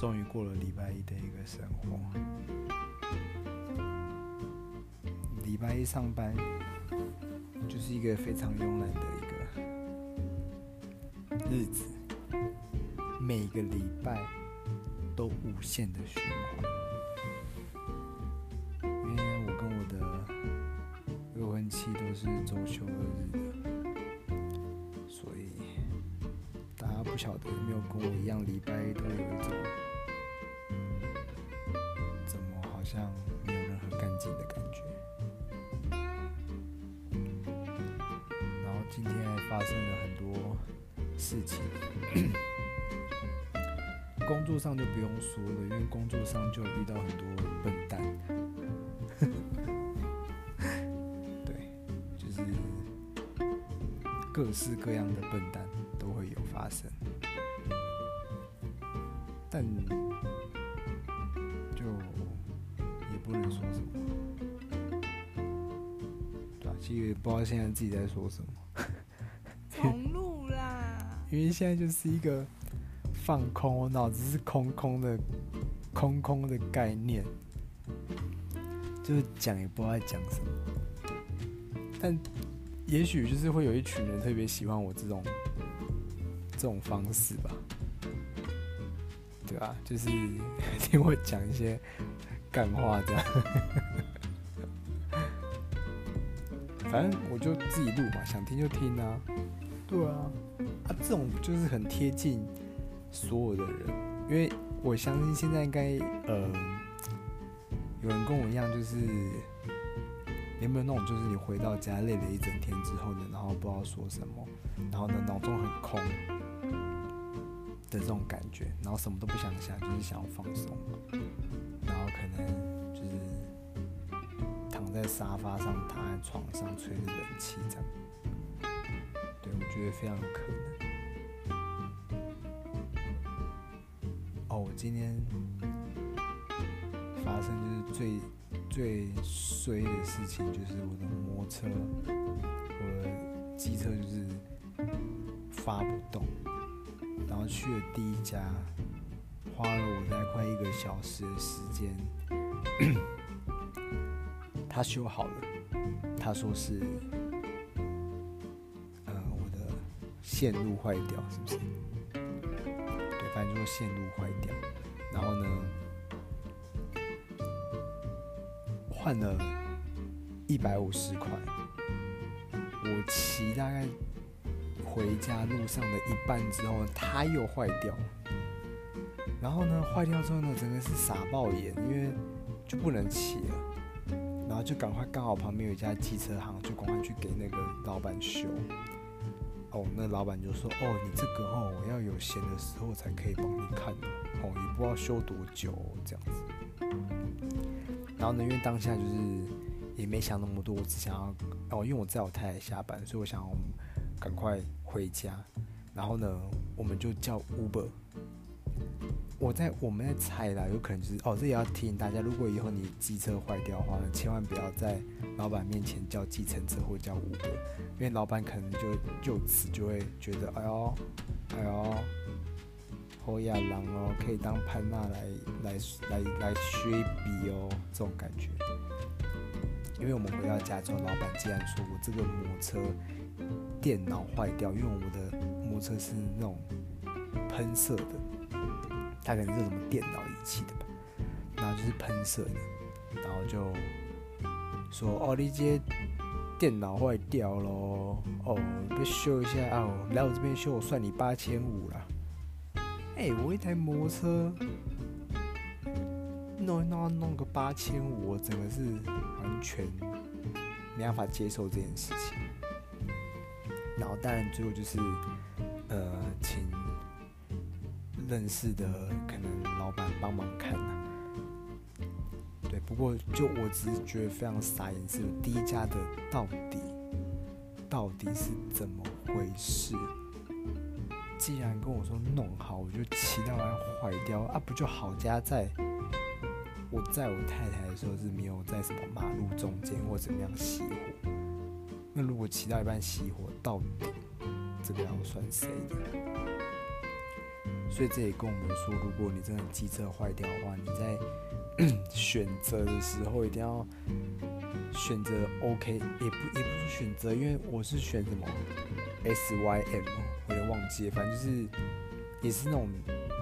终于过了礼拜一的一个生活。礼拜一上班就是一个非常慵懒的一个日子，每个礼拜都无限的循环。因为我跟我的未婚妻都是周休二日的，所以大家不晓得有没有跟我一样，礼拜一都有一种今天还发生了很多事情，工作上就不用说了，因为工作上就遇到很多笨蛋，对，就是各式各样的笨蛋都会有发生，但就也不能说什么，其实也不知道现在自己在说什么。重录啦！因为现在就是一个放空，我脑子是空空的，空空的概念，就是讲也不知道在讲什么。但也许就是会有一群人特别喜欢我这种这种方式吧，对吧？就是 听我讲一些干话这反正我就自己录嘛，想听就听啊。对啊，啊，这种就是很贴近所有的人，因为我相信现在应该呃，有人跟我一样，就是有没有那种，就是你回到家累了一整天之后呢，然后不知道说什么，然后呢脑中很空的这种感觉，然后什么都不想想，就是想要放松，然后可能就是在沙发上，躺在床上吹着冷气这样对。我觉得非常有可能。哦，我今天发生就是最最衰的事情，就是我的摩托车，我的机车就是发不动，然后去了第一家，花了我大概快一个小时的时间，他修好了，他说是。呃，我的线路坏掉是不是？对，反正就是线路坏掉，然后呢，换了一百五十块。我骑大概回家路上的一半之后，它又坏掉。然后呢，坏掉之后呢，整个是傻爆眼，因为就不能骑了。就赶快，刚好旁边有一家机车行，就赶快去给那个老板修。哦，那老板就说：“哦，你这个哦，我要有闲的时候才可以帮你看哦，也不知道修多久这样子。”然后呢，因为当下就是也没想那么多，我只想要哦，因为我在我太太下班，所以我想赶快回家。然后呢，我们就叫 Uber。我在我们在猜啦，有可能就是哦，这也要提醒大家，如果以后你机车坏掉的话呢，千万不要在老板面前叫计程车或叫 Uber，因为老板可能就就此就会觉得，哎呦，哎呦，好野人哦，可以当潘娜来来来来削笔哦，这种感觉。因为我们回到家之后，老板既然说我这个摩托车电脑坏掉，因为我的摩托车是那种喷射的。他可能是什么电脑仪器的吧，然后就是喷射的，然后就说：“哦，你这电脑坏掉喽，哦，要修一下哦，来我这边修，我算你八千五啦。”哎，我一台摩托车弄弄弄个八千五，我整个是完全没办法接受这件事情。然后当然最后就是呃，请。认识的可能老板帮忙看啊，对，不过就我只是觉得非常傻眼，是第一家的到底到底是怎么回事？既然跟我说弄好，我就骑到来坏掉啊，不就好家在我在我太太的时候是没有在什么马路中间或怎么样熄火，那如果骑到一半熄火，到底这个要算谁的？所以这也跟我们说，如果你真的机车坏掉的话，你在 选择的时候一定要选择 OK，也不也不是选择，因为我是选什么 SYM，我也忘记，反正就是也是那种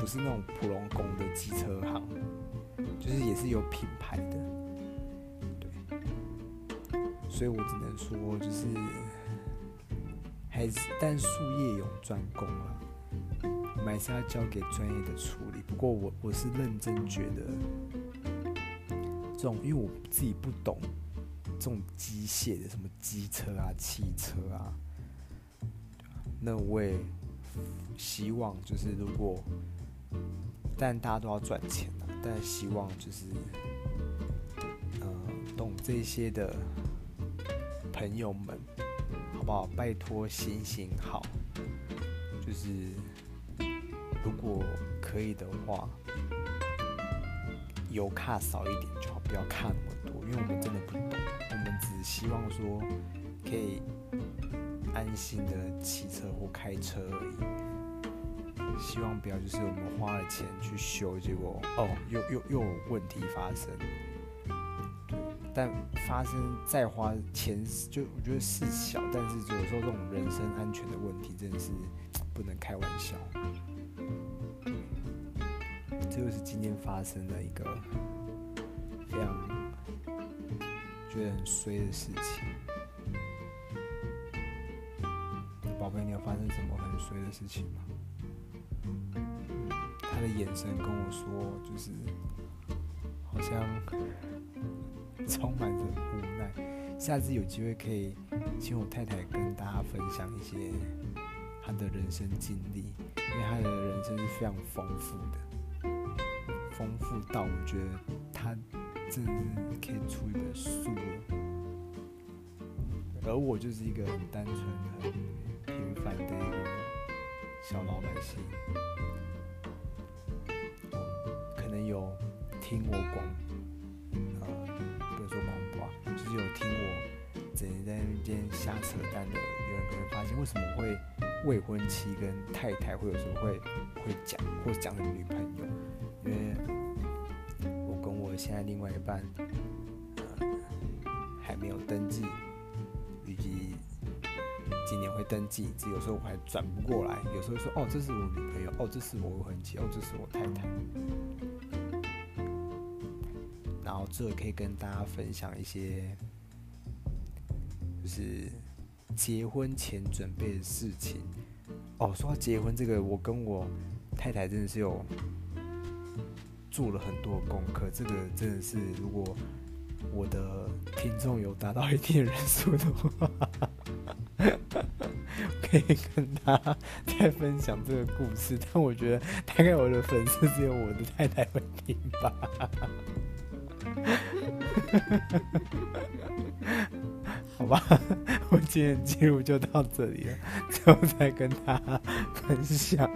不是那种普通工的机车行，就是也是有品牌的，对，所以我只能说就是还是但术业有专攻啊。我们还是要交给专业的处理。不过我我是认真觉得，这种因为我自己不懂这种机械的，什么机车啊、汽车啊，那我也希望就是如果，但大家都要赚钱啊，但希望就是，呃，懂这些的朋友们，好不好？拜托行行好，就是。如果可以的话，油卡少一点就好，不要卡那么多，因为我们真的不懂，我们只希望说可以安心的骑车或开车而已。希望不要就是我们花了钱去修，结果哦又又又有问题发生。但发生再花钱，就我觉得事小，但是发生了一个非常觉得很衰的事情。宝贝，你有发生什么很衰的事情吗？他的眼神跟我说，就是好像充满着无奈。下次有机会可以请我太太跟大家分享一些她的人生经历，因为她的人生是非常丰富的。丰富到我觉得他真的是可以出一本书了，而我就是一个很单纯、很平凡的一个小老百姓。可能有听我广，呃，不能说广播，就是有听我整天在那边瞎扯淡的，有人可能发现为什么会未婚妻跟太太会有时候会会讲，或者讲的女朋友。因为我跟我现在另外一半，呃，还没有登记，预计今年会登记。只有时候我还转不过来，有时候说哦，这是我女朋友，哦，这是我未婚妻，哦，这是我太太。然后这可以跟大家分享一些，就是结婚前准备的事情。哦，说到结婚这个，我跟我太太真的是有。做了很多功课，这个真的是，如果我的听众有达到一定人数的话，可以跟他再分享这个故事。但我觉得大概我的粉丝只有我的太太会听吧。好吧，我今天记录就到这里了，之后再跟他分享。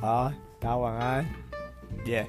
好，大家晚安，耶、